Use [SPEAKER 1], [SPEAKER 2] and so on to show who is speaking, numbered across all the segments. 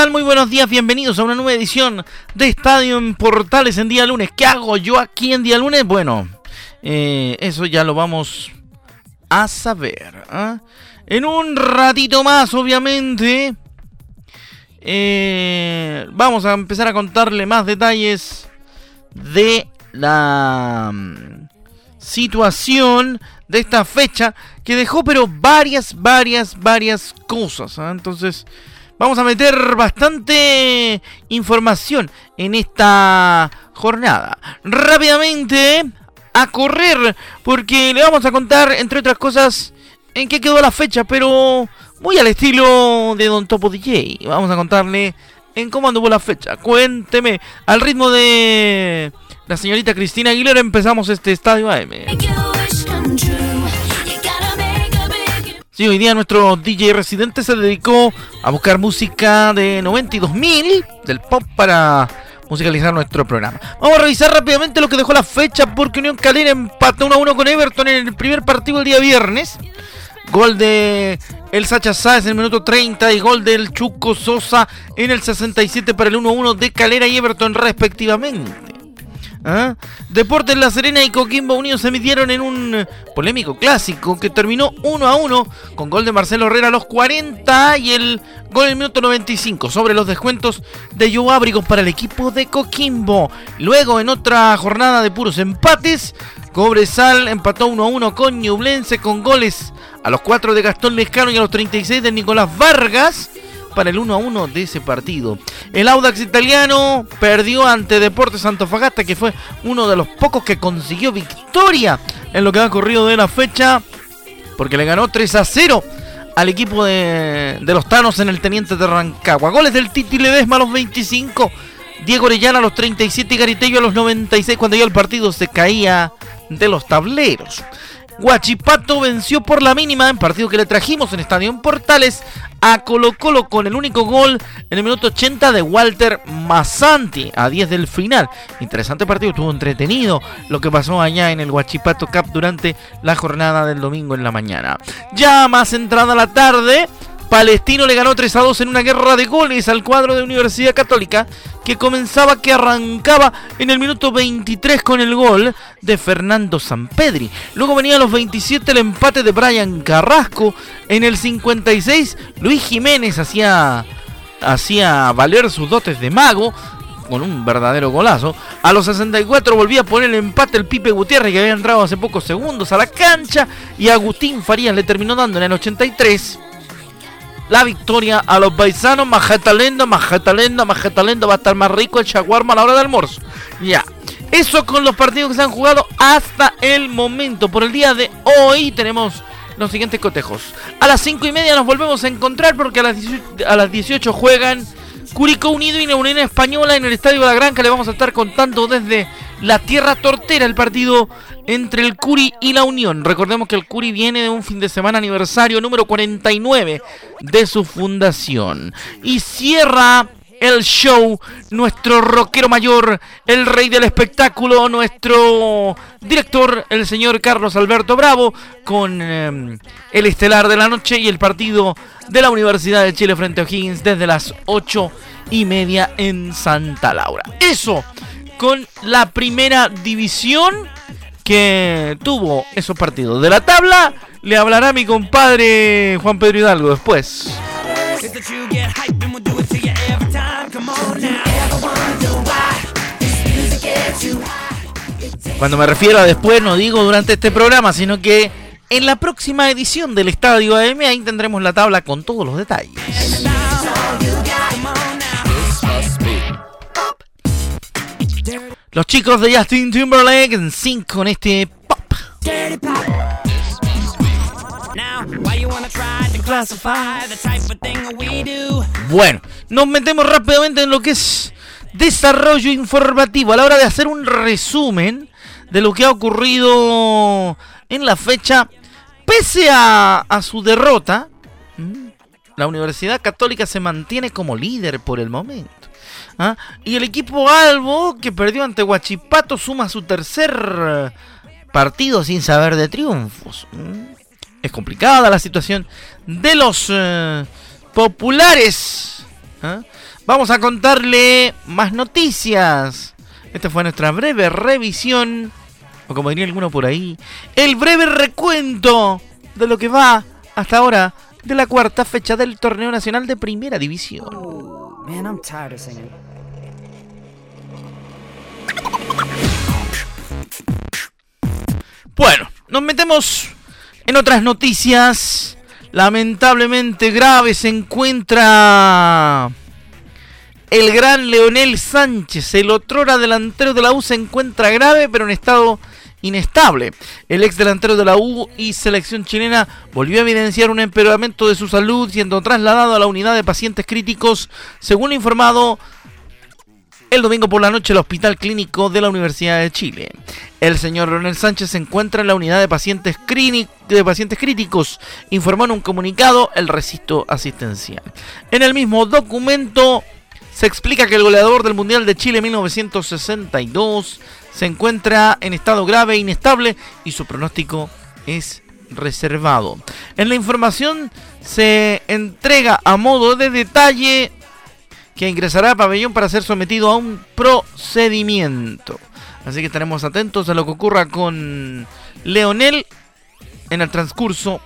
[SPEAKER 1] Tal? Muy buenos días, bienvenidos a una nueva edición de Estadio en Portales en día lunes. ¿Qué hago yo aquí en día lunes? Bueno, eh, eso ya lo vamos a saber. ¿ah? En un ratito más, obviamente, eh, vamos a empezar a contarle más detalles de la mm, situación de esta fecha que dejó pero varias, varias, varias cosas. ¿ah? Entonces vamos a meter bastante información en esta jornada. Rápidamente a correr porque le vamos a contar, entre otras cosas, en qué quedó la fecha, pero muy al estilo de Don Topo DJ. Vamos a contarle en cómo anduvo la fecha. Cuénteme, al ritmo de la señorita Cristina Aguilera empezamos este estadio AM. Hoy día nuestro DJ residente se dedicó a buscar música de 92.000 del pop para musicalizar nuestro programa. Vamos a revisar rápidamente lo que dejó la fecha porque Unión Calera empató 1 a 1 con Everton en el primer partido del día viernes. Gol de el Sacha Sáez en el minuto 30 y gol del Chuco Sosa en el 67 para el 1-1 de Calera y Everton respectivamente. ¿Ah? Deportes La Serena y Coquimbo Unidos se midieron en un polémico clásico que terminó 1 a 1 con gol de Marcelo Herrera a los 40 y el gol en el minuto 95 sobre los descuentos de Joe Abrigos para el equipo de Coquimbo. Luego en otra jornada de puros empates, Cobresal empató 1 a 1 con Ñublense con goles a los 4 de Gastón Lescano y a los 36 de Nicolás Vargas para el 1 a 1 de ese partido. El Audax italiano perdió ante Deportes Antofagasta, que fue uno de los pocos que consiguió victoria en lo que ha corrido de la fecha, porque le ganó 3 a 0 al equipo de, los Tanos en el Teniente de Rancagua. Goles del Titi Ledesma a los 25, Diego Orellana a los 37 y Garitello a los 96 cuando ya el partido se caía de los tableros. Guachipato venció por la mínima en partido que le trajimos en Estadio Portales a Colo Colo con el único gol en el minuto 80 de Walter Massanti a 10 del final. Interesante partido, estuvo entretenido lo que pasó allá en el Guachipato Cup durante la jornada del domingo en la mañana. Ya más entrada la tarde, Palestino le ganó 3 a 2 en una guerra de goles al cuadro de Universidad Católica que comenzaba, que arrancaba en el minuto 23 con el gol de Fernando Sampedri. Luego venía a los 27 el empate de Brian Carrasco. En el 56 Luis Jiménez hacía, hacía valer sus dotes de mago con un verdadero golazo. A los 64 volvía a poner el empate el Pipe Gutiérrez que había entrado hace pocos segundos a la cancha y Agustín Farías le terminó dando en el 83 la victoria a los paisanos. Majetalendo, Majetalendo, Majetalendo. Va a estar más rico el shawarma a la hora del almuerzo. Ya. Eso con los partidos que se han jugado hasta el momento. Por el día de hoy tenemos los siguientes cotejos. A las 5 y media nos volvemos a encontrar porque a las 18, a las 18 juegan Curicó Unido y la Española en el Estadio de la Granja. Le vamos a estar contando desde la Tierra Tortera el partido entre el Curi y la Unión. Recordemos que el Curi viene de un fin de semana aniversario número 49 de su fundación. Y cierra el show, nuestro rockero mayor, el rey del espectáculo, nuestro director, el señor Carlos Alberto Bravo, con em, el estelar de la noche y el partido de la Universidad de Chile frente a O'Higgins desde las 8 y media en Santa Laura. Eso con la primera división que tuvo esos partidos. De la tabla le hablará mi compadre Juan Pedro Hidalgo después. Cuando me refiero a después, no digo durante este programa, sino que en la próxima edición del Estadio AM ahí tendremos la tabla con todos los detalles. Los chicos de Justin Timberlake en sync con este pop. Bueno, nos metemos rápidamente en lo que es desarrollo informativo a la hora de hacer un resumen de lo que ha ocurrido en la fecha. Pese a, su derrota, la Universidad Católica se mantiene como líder por el momento. ¿Ah? Y el equipo Albo, que perdió ante Huachipato, suma su tercer partido sin saber de triunfos. Es complicada la situación de los eh, populares. ¿ah? Vamos a contarle más noticias. Esta fue nuestra breve revisión, o como diría alguno por ahí, el breve recuento de lo que va hasta ahora de la cuarta fecha del torneo nacional de Primera División. Bueno, nos metemos en otras noticias. Lamentablemente grave se encuentra el gran Leonel Sánchez, el otrora delantero de la U, se encuentra grave, pero en estado inestable. El ex delantero de la U y selección chilena volvió a evidenciar un empeoramiento de su salud, siendo trasladado a la unidad de pacientes críticos, según informado el domingo por la noche al Hospital Clínico de la Universidad de Chile. El señor Leonel Sánchez se encuentra en la unidad de pacientes, de pacientes críticos, informó en un comunicado el recinto asistencial. En el mismo documento se explica que el goleador del Mundial de Chile 1962 se encuentra en estado grave e inestable y su pronóstico es reservado. En la información se entrega a modo de detalle que ingresará a pabellón para ser sometido a un procedimiento. Así que estaremos atentos a lo que ocurra con Leonel en el transcurso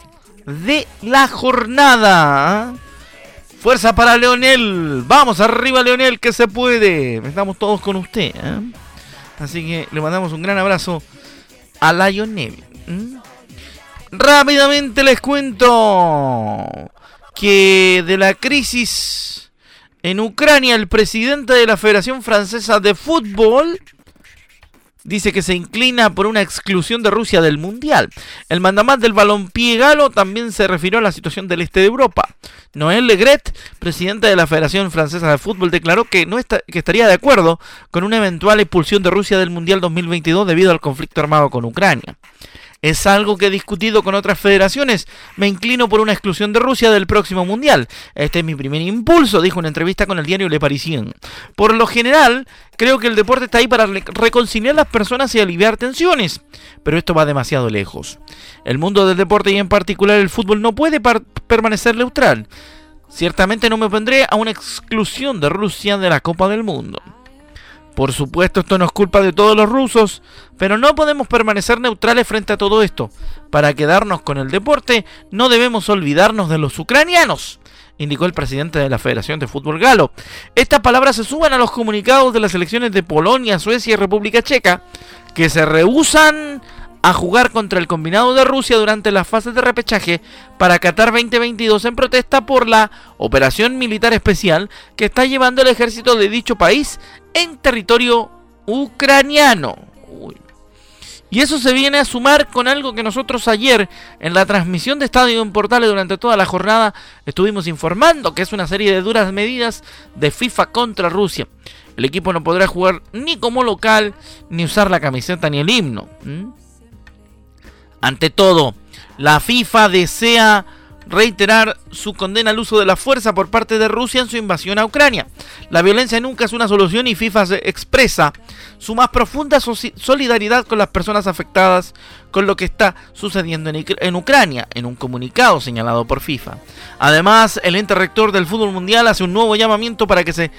[SPEAKER 1] de la jornada. Fuerza para Leonel. Vamos arriba, Leonel, que se puede. Estamos todos con usted. ¿eh? Así que le mandamos un gran abrazo a Lionel. Rápidamente les cuento que de la crisis en Ucrania, el presidente de la Federación Francesa de Fútbol dice que se inclina por una exclusión de Rusia del Mundial. El mandamás del balompié galo también se refirió a la situación del este de Europa. Noël Legret, presidente de la Federación Francesa de Fútbol, declaró que, no que estaría de acuerdo con una eventual expulsión de Rusia del Mundial 2022 debido al conflicto armado con Ucrania. Es algo que he discutido con otras federaciones. Me inclino por una exclusión de Rusia del próximo Mundial. Este es mi primer impulso, dijo en entrevista con el diario Le Parisien. Por lo general, creo que el deporte está ahí para reconciliar las personas y aliviar tensiones. Pero esto va demasiado lejos. El mundo del deporte y en particular el fútbol no puede permanecer neutral. Ciertamente no me opondré a una exclusión de Rusia de la Copa del Mundo. Por supuesto, esto no es culpa de todos los rusos, pero no podemos permanecer neutrales frente a todo esto. Para quedarnos con el deporte, no debemos olvidarnos de los ucranianos, indicó el presidente de la Federación de Fútbol Galo. Estas palabras se suban a los comunicados de las elecciones de Polonia, Suecia y República Checa, que se rehusan a jugar contra el combinado de Rusia durante las fases de repechaje para Qatar 2022 en protesta por la operación militar especial que está llevando el ejército de dicho país en territorio ucraniano. Y eso se viene a sumar con algo que nosotros ayer en la transmisión de Estadio en Portales durante toda la jornada estuvimos informando, que es una serie de duras medidas de FIFA contra Rusia. El equipo no podrá jugar ni como local, ni usar la camiseta ni el himno. Ante todo, la FIFA desea reiterar su condena al uso de la fuerza por parte de Rusia en su invasión a Ucrania. La violencia nunca es una solución y FIFA expresa su más profunda solidaridad con las personas afectadas con lo que está sucediendo en, Ucrania, en un comunicado señalado por FIFA. Además, el ente rector del fútbol mundial hace un nuevo llamamiento para que se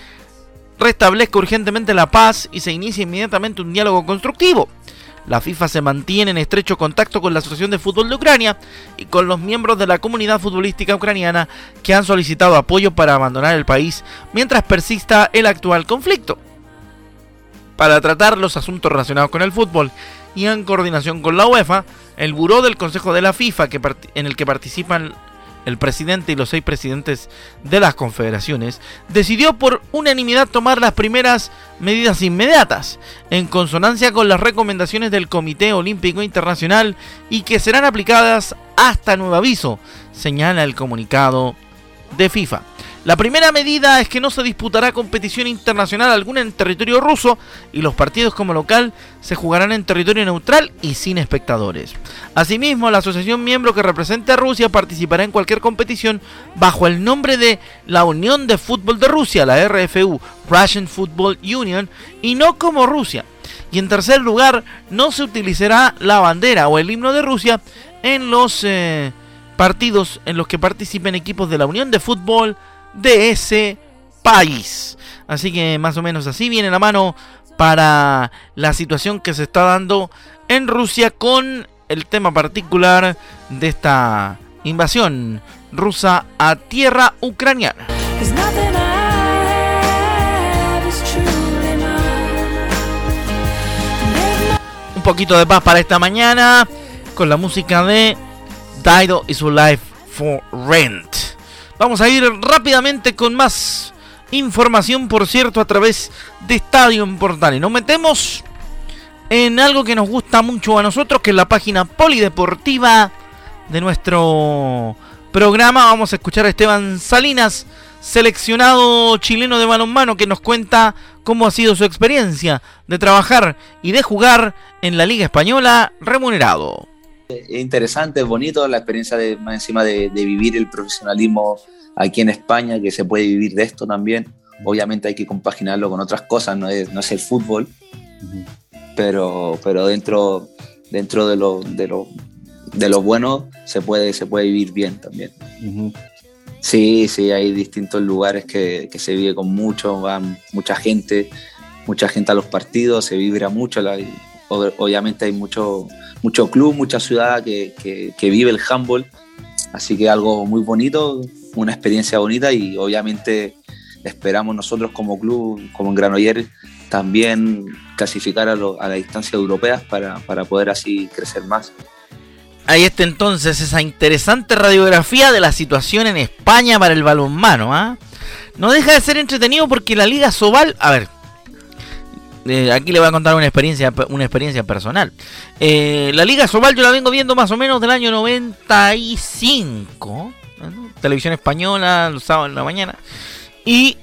[SPEAKER 1] restablezca urgentemente la paz y se inicie inmediatamente un diálogo constructivo. La FIFA se mantiene en estrecho contacto con la Asociación de Fútbol de Ucrania y con los miembros de la comunidad futbolística ucraniana que han solicitado apoyo para abandonar el país mientras persista el actual conflicto. Para tratar los asuntos relacionados con el fútbol y en coordinación con la UEFA, el buró del Consejo de la FIFA, en el que participan el presidente y los seis presidentes de las confederaciones, decidió por unanimidad tomar las primeras medidas inmediatas, en consonancia con las recomendaciones del Comité Olímpico Internacional y que serán aplicadas hasta nuevo aviso, señala el comunicado de FIFA. La primera medida es que no se disputará competición internacional alguna en territorio ruso y los partidos como local se jugarán en territorio neutral y sin espectadores. Asimismo, la asociación miembro que represente a Rusia participará en cualquier competición bajo el nombre de la Unión de Fútbol de Rusia, la RFU, Russian Football Union, y no como Rusia. Y en tercer lugar, no se utilizará la bandera o el himno de Rusia en los eh, partidos en los que participen equipos de la Unión de Fútbol de ese país. Así que más o menos así viene la mano para la situación que se está dando en Rusia con el tema particular de esta invasión rusa a tierra ucraniana. Un poquito de paz para esta mañana con la música de Dido is Life for Rent. Vamos a ir rápidamente con más información, por cierto, a través de Estadio en Portales. Nos metemos en algo que nos gusta mucho a nosotros, que es la página polideportiva de nuestro programa. Vamos a escuchar a Esteban Salinas, seleccionado chileno de balonmano, que nos cuenta cómo ha sido su experiencia de trabajar y de jugar en la Liga Española remunerado.
[SPEAKER 2] Es interesante, es bonito la experiencia de más encima de, vivir el profesionalismo aquí en España, que se puede vivir de esto también. Obviamente hay que compaginarlo con otras cosas, no es, no es el fútbol, pero, pero dentro, dentro de, lo, de, lo, de lo bueno se puede, se puede vivir bien también. Sí, sí, hay distintos lugares que, que, se vive con mucho, van mucha gente, mucha gente a los partidos, se vibra mucho, la, obviamente hay mucho mucho club, mucha ciudad que, que, vive el handball. Así que algo muy bonito, una experiencia bonita y obviamente esperamos nosotros como club, como en Granollers, también clasificar a, a las distancias europeas para, para, poder así crecer más.
[SPEAKER 1] Ahí está entonces esa interesante radiografía de la situación en España para el balonmano. ¿ah? No deja de ser entretenido porque la Liga Sobal, a ver, eh, aquí le voy a contar una experiencia, una experiencia personal. Eh, la Liga Sobal yo la vengo viendo más o menos del año 95. Televisión española, los sábados en la mañana. Y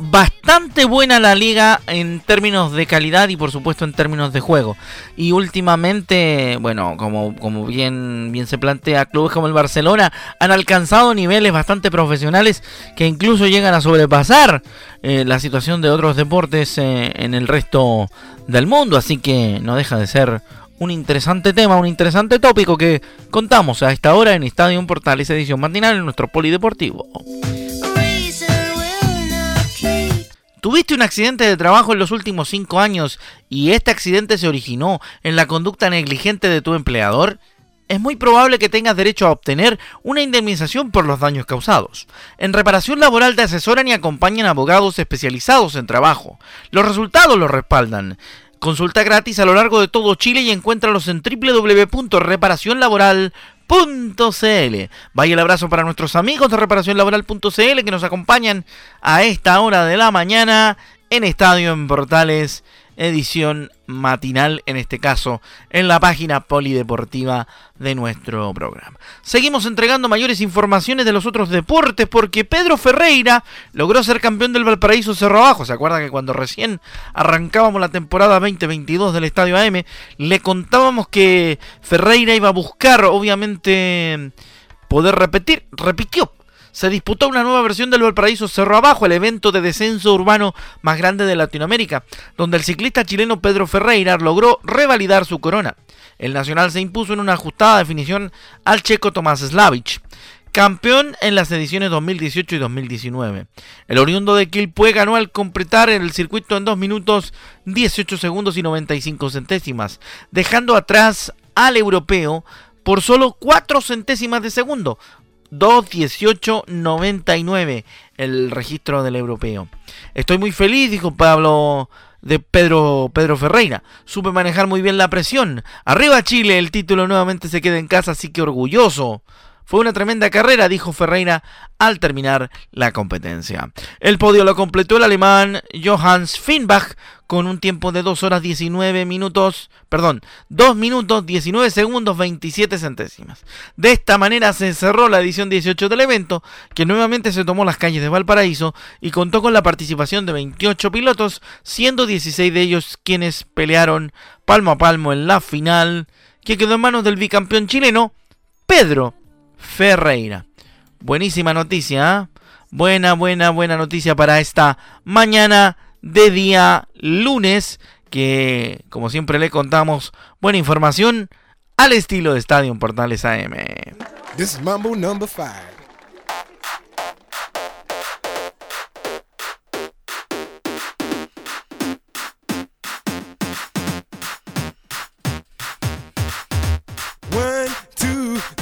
[SPEAKER 1] bastante buena la liga en términos de calidad y por supuesto en términos de juego. Y últimamente, bueno, como, como bien, bien se plantea, clubes como el Barcelona han alcanzado niveles bastante profesionales que incluso llegan a sobrepasar eh, la situación de otros deportes eh, en el resto del mundo. Así que no deja de ser un interesante tema, un interesante tópico que contamos a esta hora en Estadio Portales edición matinal en nuestro polideportivo. ¿Tuviste un accidente de trabajo en los últimos cinco años y este accidente se originó en la conducta negligente de tu empleador? Es muy probable que tengas derecho a obtener una indemnización por los daños causados. En reparación laboral te asesoran y acompañan abogados especializados en trabajo. Los resultados los respaldan. Consulta gratis a lo largo de todo Chile y encuéntralos en www.reparacionlaboral.com Vaya el abrazo para nuestros amigos de reparacionlaboral.cl que nos acompañan a esta hora de la mañana en Estadio en Portales edición matinal, en este caso en la página polideportiva de nuestro programa. Seguimos entregando mayores informaciones de los otros deportes porque Pedro Ferreira logró ser campeón del Valparaíso Cerro Abajo. ¿Se acuerda que cuando recién arrancábamos la temporada 2022 del Estadio AM, le contábamos que Ferreira iba a buscar, obviamente, poder repetir? Repitió se disputó una nueva versión del Valparaíso Cerro Abajo, el evento de descenso urbano más grande de Latinoamérica, donde el ciclista chileno Pedro Ferreira logró revalidar su corona. El Nacional se impuso en una ajustada definición al checo Tomás Slavich, campeón en las ediciones 2018 y 2019. El oriundo de Quilpue ganó al completar el circuito en 2 minutos 18 segundos y 95 centésimas, dejando atrás al europeo por solo 4 centésimas de segundo, 2.18.99 el registro del europeo. Estoy muy feliz, dijo Pablo de Pedro, Pedro Ferreira. Supe manejar muy bien la presión. Arriba Chile, el título nuevamente se queda en casa, así que orgulloso. Fue una tremenda carrera, dijo Ferreira al terminar la competencia. El podio lo completó el alemán Johannes Finbach con un tiempo de 2 horas 19 minutos, perdón, 2 minutos 19 segundos 27 centésimas. De esta manera se cerró la edición 18 del evento, que nuevamente se tomó las calles de Valparaíso y contó con la participación de 28 pilotos, siendo 16 de ellos quienes pelearon palmo a palmo en la final, que quedó en manos del bicampeón chileno, Pedro Ferreira. Buenísima noticia, ¿eh? Buena, buena, buena noticia para esta mañana de día lunes, que como siempre le contamos, buena información al estilo de Estadio Portales AM. This is Mambo number five.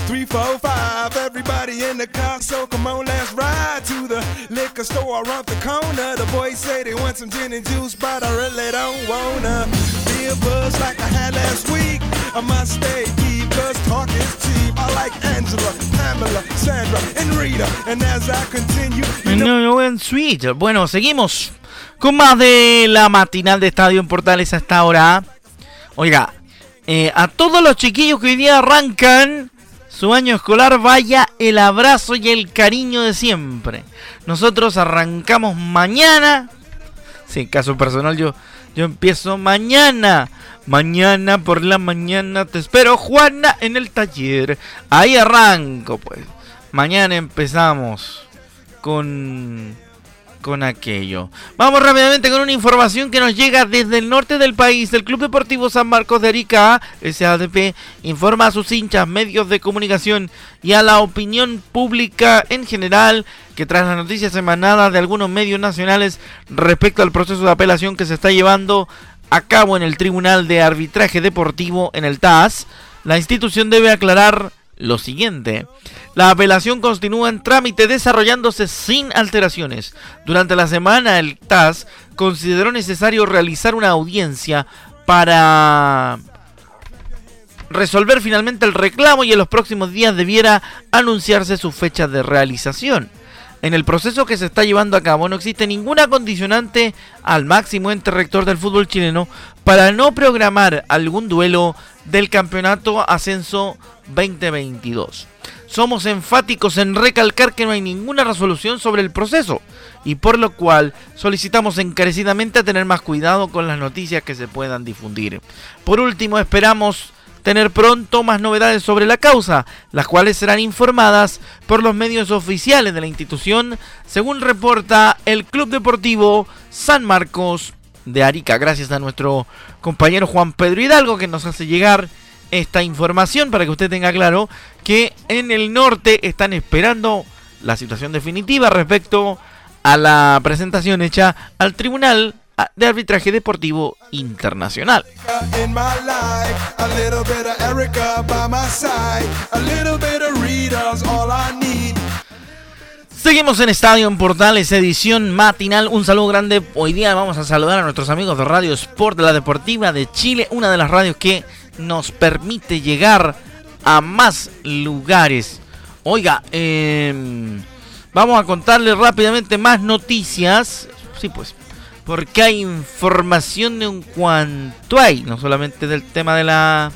[SPEAKER 1] three, four, five. Car, so come on, let's ride to the liquor store around the corner. The boys say they want some gin and juice, but I really don't wanna be a buzz like I had last week. I must stay deep, cause talk is cheap. I like Angela, Pamela, Sandra, and Rita. And as I continue, you know... No, no, sweet. Bueno, seguimos con más de la matinal de Estadio en Portales hasta ahora. Oiga, eh, a todos los chiquillos que hoy día arrancan su año escolar, vaya el abrazo y el cariño de siempre. Nosotros arrancamos mañana. Sí, caso personal, yo, yo empiezo mañana. Mañana por la mañana te espero, Juana, en el taller. Ahí arranco, pues. Mañana empezamos con con aquello. Vamos rápidamente con una información que nos llega desde el norte del país. El Club Deportivo San Marcos de Arica, SADP, informa a sus hinchas, medios de comunicación y a la opinión pública en general que tras las noticias emanadas de algunos medios nacionales respecto al proceso de apelación que se está llevando a cabo en el Tribunal de Arbitraje Deportivo en el TAS, la institución debe aclarar lo siguiente. La apelación continúa en trámite desarrollándose sin alteraciones. Durante la semana el TAS consideró necesario realizar una audiencia para resolver finalmente el reclamo y en los próximos días debiera anunciarse su fecha de realización. En el proceso que se está llevando a cabo no existe ninguna condicionante al máximo ente rector del fútbol chileno para no programar algún duelo del campeonato ascenso 2022. Somos enfáticos en recalcar que no hay ninguna resolución sobre el proceso y por lo cual solicitamos encarecidamente tener más cuidado con las noticias que se puedan difundir. Por último, esperamos tener pronto más novedades sobre la causa, las cuales serán informadas por los medios oficiales de la institución, según reporta el Club Deportivo San Marcos de Arica. Gracias a nuestro compañero Juan Pedro Hidalgo que nos hace llegar esta información para que usted tenga claro que en el norte están esperando la situación definitiva respecto a la presentación hecha al Tribunal de Arbitraje Deportivo Internacional. Seguimos en Estadio en Portales, edición matinal. Un saludo grande. Hoy día vamos a saludar a nuestros amigos de Radio Sport de la Deportiva de Chile, una de las radios que nos permite llegar a más lugares. Oiga, em, vamos a contarle rápidamente más noticias. Sí, pues, porque hay información de un cuanto hay, no solamente del tema de la,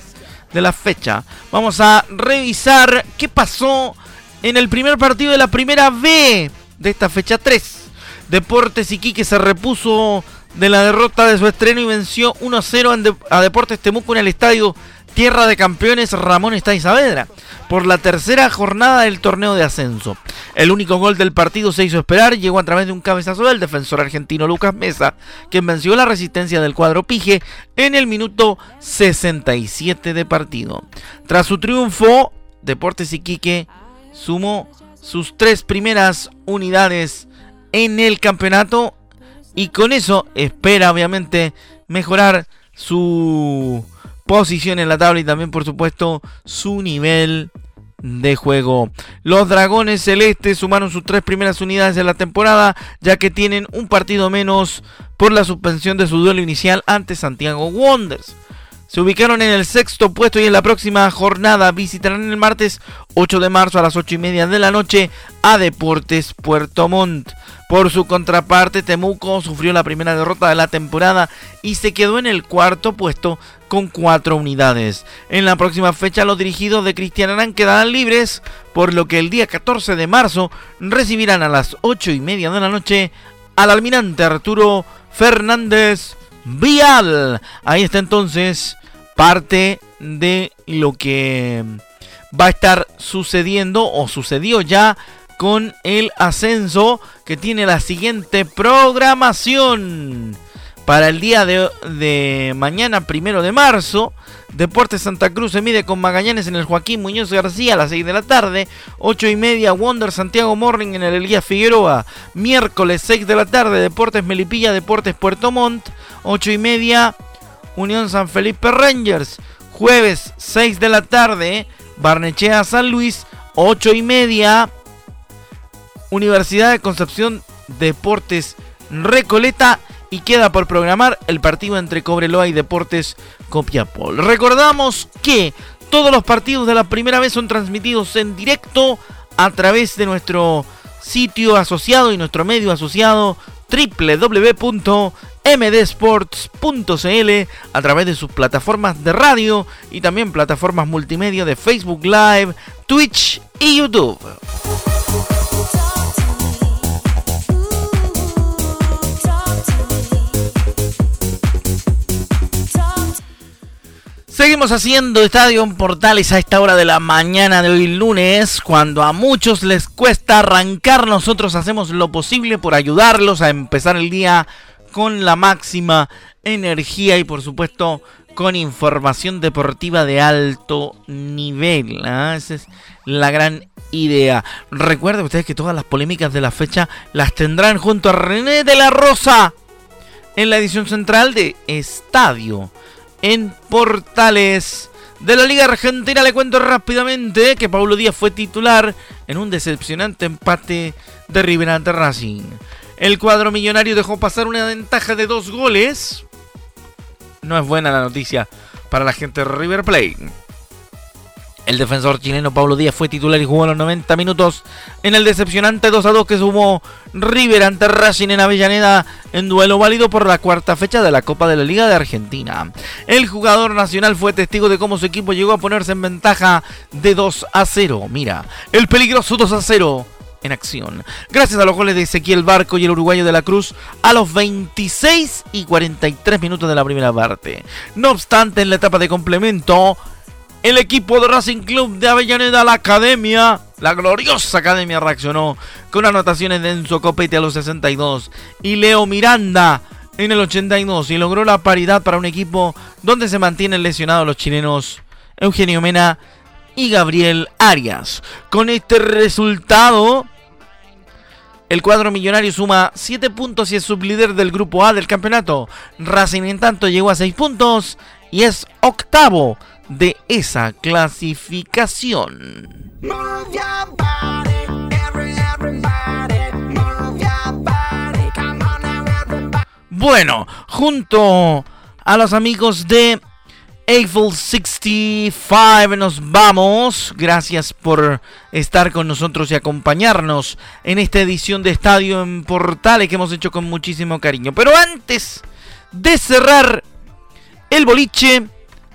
[SPEAKER 1] de la fecha. Vamos a revisar qué pasó en el primer partido de la primera B de esta fecha 3. Deportes Iquique se repuso de la derrota de su estreno y venció 1-0 a Deportes Temuco en el estadio Tierra de Campeones Ramón Está Saavedra por la tercera jornada del torneo de ascenso. El único gol del partido se hizo esperar, llegó a través de un cabezazo del defensor argentino Lucas Mesa, quien venció la resistencia del cuadro Pige en el minuto 67 de partido. Tras su triunfo, Deportes Iquique sumó sus tres primeras unidades en el campeonato y con eso espera obviamente mejorar su posición en la tabla y también por supuesto su nivel de juego. Los Dragones Celestes sumaron sus tres primeras unidades de la temporada ya que tienen un partido menos por la suspensión de su duelo inicial ante Santiago Wonders. se ubicaron en el sexto puesto y en la próxima jornada visitarán el martes 8 de marzo a las 8 y media de la noche a Deportes Puerto Montt. Por su contraparte, Temuco sufrió la primera derrota de la temporada y se quedó en el cuarto puesto con cuatro unidades. En la próxima fecha los dirigidos de Cristian Arán quedarán libres, por lo que el día 14 de marzo recibirán a las 8 y media de la noche al almirante Arturo Fernández Vial. Ahí está entonces parte de lo que va a estar sucediendo o sucedió ya con el ascenso que tiene la siguiente programación. Para el día de, mañana, primero de marzo, Deportes Santa Cruz se mide con Magallanes en el Joaquín Muñoz García a las 6 de la tarde. 8 y media, Wonder Santiago Morning en el Elías Figueroa. Miércoles 6 de la tarde, Deportes Melipilla, Deportes Puerto Montt. 8 y media, Unión San Felipe Rangers. Jueves 6 de la tarde, Barnechea San Luis. 8 y media, Universidad de Concepción Deportes Recoleta. Y queda por programar el partido entre Cobreloa y Deportes Copiapol. Recordamos que todos los partidos de la primera vez son transmitidos en directo a través de nuestro sitio asociado y nuestro medio asociado www.mdsports.cl a través de sus plataformas de radio y también plataformas multimedia de Facebook Live, Twitch y YouTube. Seguimos haciendo Estadio en Portales a esta hora de la mañana de hoy lunes, cuando a muchos les cuesta arrancar, nosotros hacemos lo posible por ayudarlos a empezar el día con la máxima energía y por supuesto con información deportiva de alto nivel. ¿ah? Esa es la gran idea. Recuerden ustedes que todas las polémicas de la fecha las tendrán junto a René de la Rosa en la edición central de Estadio en Portales. De la Liga Argentina le cuento rápidamente que Pablo Díaz fue titular en un decepcionante empate de River ante Racing. El cuadro millonario dejó pasar una ventaja de dos goles. No es buena la noticia para la gente de River Plate. El defensor chileno Pablo Díaz fue titular y jugó los 90 minutos en el decepcionante 2 a 2 que sumó River ante Racing en Avellaneda en duelo válido por la cuarta fecha de la Copa de la Liga de Argentina. El jugador nacional fue testigo de cómo su equipo llegó a ponerse en ventaja de 2 a 0. Mira, el peligroso 2 a 0 en acción. Gracias a los goles de Ezequiel Barco y el uruguayo de la Cruz a los 26 y 43 minutos de la primera parte. No obstante, en la etapa de complemento, el equipo de Racing Club de Avellaneda, la academia, la gloriosa academia reaccionó con anotaciones de Enzo Copete a los 62 y Leo Miranda en el 82 y logró la paridad para un equipo donde se mantienen lesionados los chilenos Eugenio Mena y Gabriel Arias. Con este resultado, el cuadro millonario suma 7 puntos y es sublíder del grupo A del campeonato. Racing en tanto llegó a 6 puntos y es octavo de esa clasificación. Bueno, junto a los amigos de Eiffel 65 nos vamos. Gracias por estar con nosotros y acompañarnos en esta edición de Estadio en Portales que hemos hecho con muchísimo cariño. Pero antes de cerrar el boliche,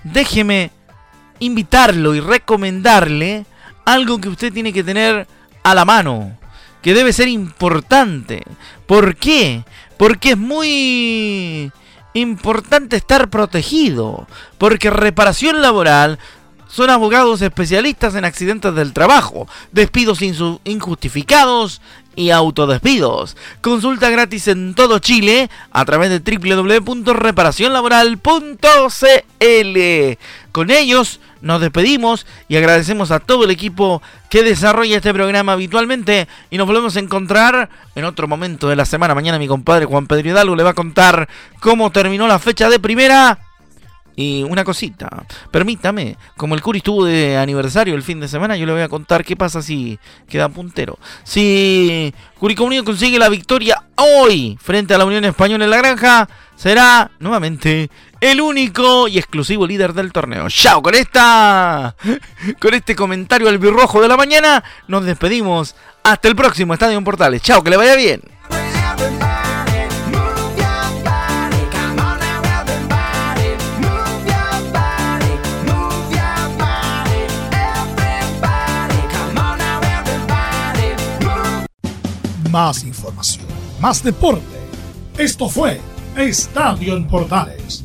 [SPEAKER 1] déjeme invitarlo y recomendarle algo que usted tiene que tener a la mano, que debe ser importante. ¿Por qué? Porque es muy importante estar protegido, porque reparación laboral son abogados especialistas en accidentes del trabajo, despidos injustificados y autodespidos. Consulta gratis en todo Chile a través de www.reparacionlaboral.cl. Con ellos nos despedimos y agradecemos a todo el equipo que desarrolla este programa habitualmente y nos volvemos a encontrar en otro momento de la semana. Mañana mi compadre Juan Pedro Hidalgo le va a contar cómo terminó la fecha de primera y una cosita, permítame, como el Curi estuvo de aniversario el fin de semana, yo le voy a contar qué pasa si queda puntero. Si Curicó Unido consigue la victoria hoy frente a la Unión Española en la Granja, será nuevamente el único y exclusivo líder del torneo. Chao, con esta con este comentario al birrojo de la mañana nos despedimos. Hasta el próximo Estadio en Portales. Chao, que le vaya bien.
[SPEAKER 3] Más información, más deporte. Esto fue Estadio en Portales,